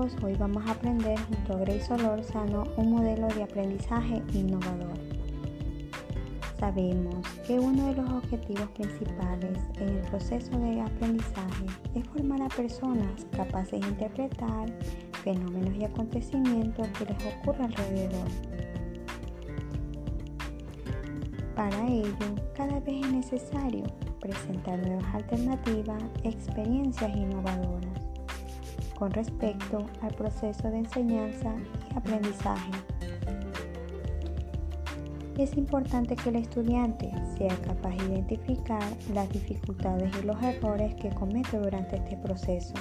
hoy vamos a aprender junto a Grace Solórzano un modelo de aprendizaje innovador. Sabemos que uno de los objetivos principales en el proceso de aprendizaje es formar a personas capaces de interpretar fenómenos y acontecimientos que les ocurren alrededor. Para ello, cada vez es necesario presentar nuevas alternativas, experiencias innovadoras con respecto al proceso de enseñanza y aprendizaje. Es importante que el estudiante sea capaz de identificar las dificultades y los errores que comete durante este proceso,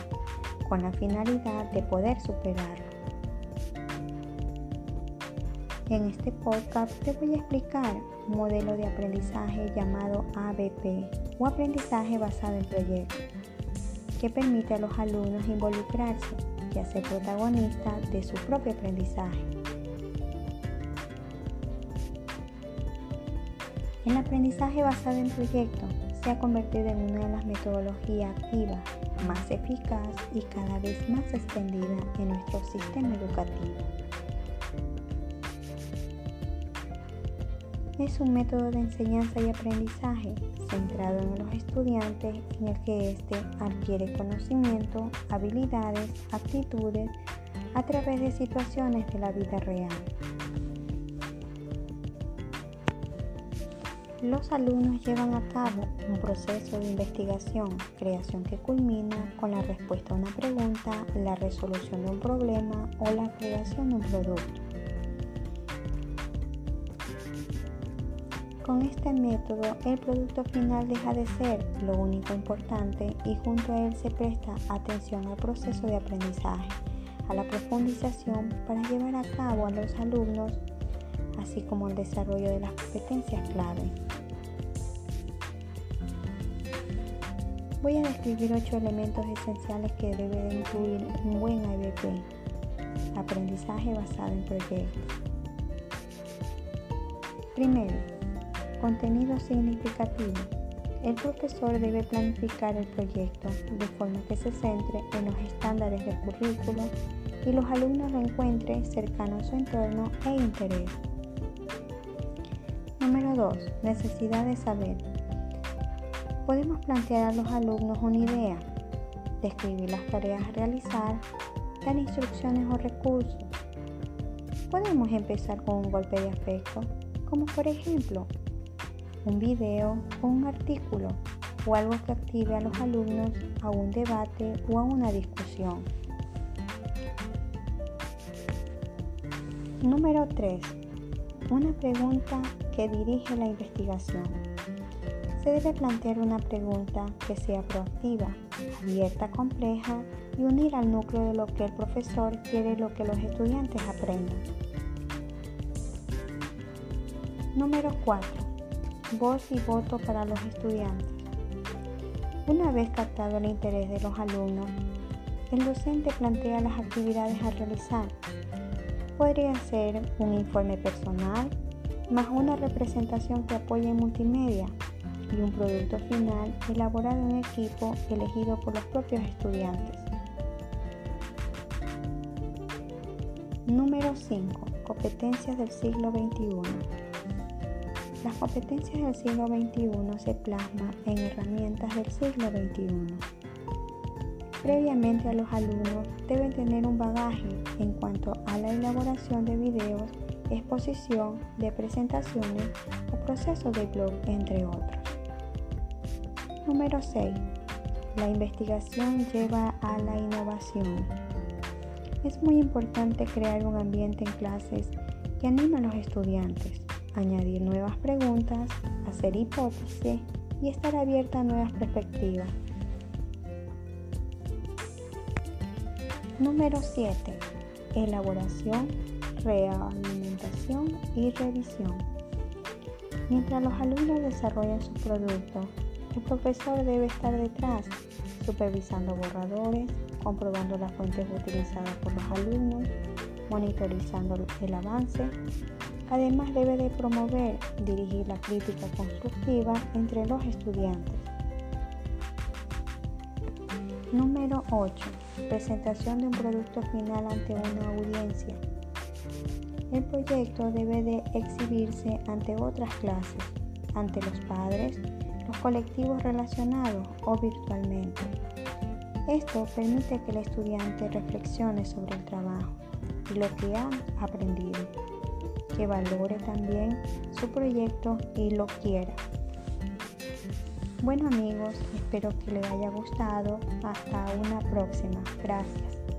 con la finalidad de poder superarlo. En este podcast te voy a explicar un modelo de aprendizaje llamado ABP o aprendizaje basado en proyectos que permite a los alumnos involucrarse y ser protagonistas de su propio aprendizaje. El aprendizaje basado en proyectos se ha convertido en una de las metodologías activas más eficaz y cada vez más extendida en nuestro sistema educativo. Es un método de enseñanza y aprendizaje centrado en los estudiantes en el que éste adquiere conocimiento, habilidades, actitudes a través de situaciones de la vida real. Los alumnos llevan a cabo un proceso de investigación, creación que culmina con la respuesta a una pregunta, la resolución de un problema o la creación de un producto. Con este método, el producto final deja de ser lo único importante y junto a él se presta atención al proceso de aprendizaje, a la profundización para llevar a cabo a los alumnos, así como el desarrollo de las competencias clave. Voy a describir ocho elementos esenciales que debe de incluir un buen ABP. Aprendizaje basado en proyectos. Primero, Contenido significativo. El profesor debe planificar el proyecto de forma que se centre en los estándares del currículo y los alumnos lo encuentren cercano a su entorno e interés. Número 2. Necesidad de saber. Podemos plantear a los alumnos una idea, describir las tareas a realizar, dar instrucciones o recursos. Podemos empezar con un golpe de afecto, como por ejemplo, un video o un artículo o algo que active a los alumnos a un debate o a una discusión. Número 3. Una pregunta que dirige la investigación. Se debe plantear una pregunta que sea proactiva, abierta, compleja y unir al núcleo de lo que el profesor quiere lo que los estudiantes aprendan. Número 4 voz y voto para los estudiantes. Una vez captado el interés de los alumnos, el docente plantea las actividades a realizar. Podría ser un informe personal, más una representación que apoye en multimedia y un producto final elaborado en equipo elegido por los propios estudiantes. Número 5. Competencias del siglo XXI. Las competencias del siglo XXI se plasman en herramientas del siglo XXI. Previamente a los alumnos deben tener un bagaje en cuanto a la elaboración de videos, exposición de presentaciones o procesos de blog, entre otros. Número 6. La investigación lleva a la innovación. Es muy importante crear un ambiente en clases que anime a los estudiantes añadir nuevas preguntas, hacer hipótesis y estar abierta a nuevas perspectivas. Número 7. Elaboración, realimentación y revisión. Mientras los alumnos desarrollan su producto, el profesor debe estar detrás, supervisando borradores, comprobando las fuentes utilizadas por los alumnos, monitorizando el avance Además debe de promover dirigir la crítica constructiva entre los estudiantes. Número 8. presentación de un producto final ante una audiencia. El proyecto debe de exhibirse ante otras clases, ante los padres, los colectivos relacionados o virtualmente. Esto permite que el estudiante reflexione sobre el trabajo y lo que ha aprendido, que valore también su proyecto y lo quiera. Bueno amigos, espero que les haya gustado. Hasta una próxima. Gracias.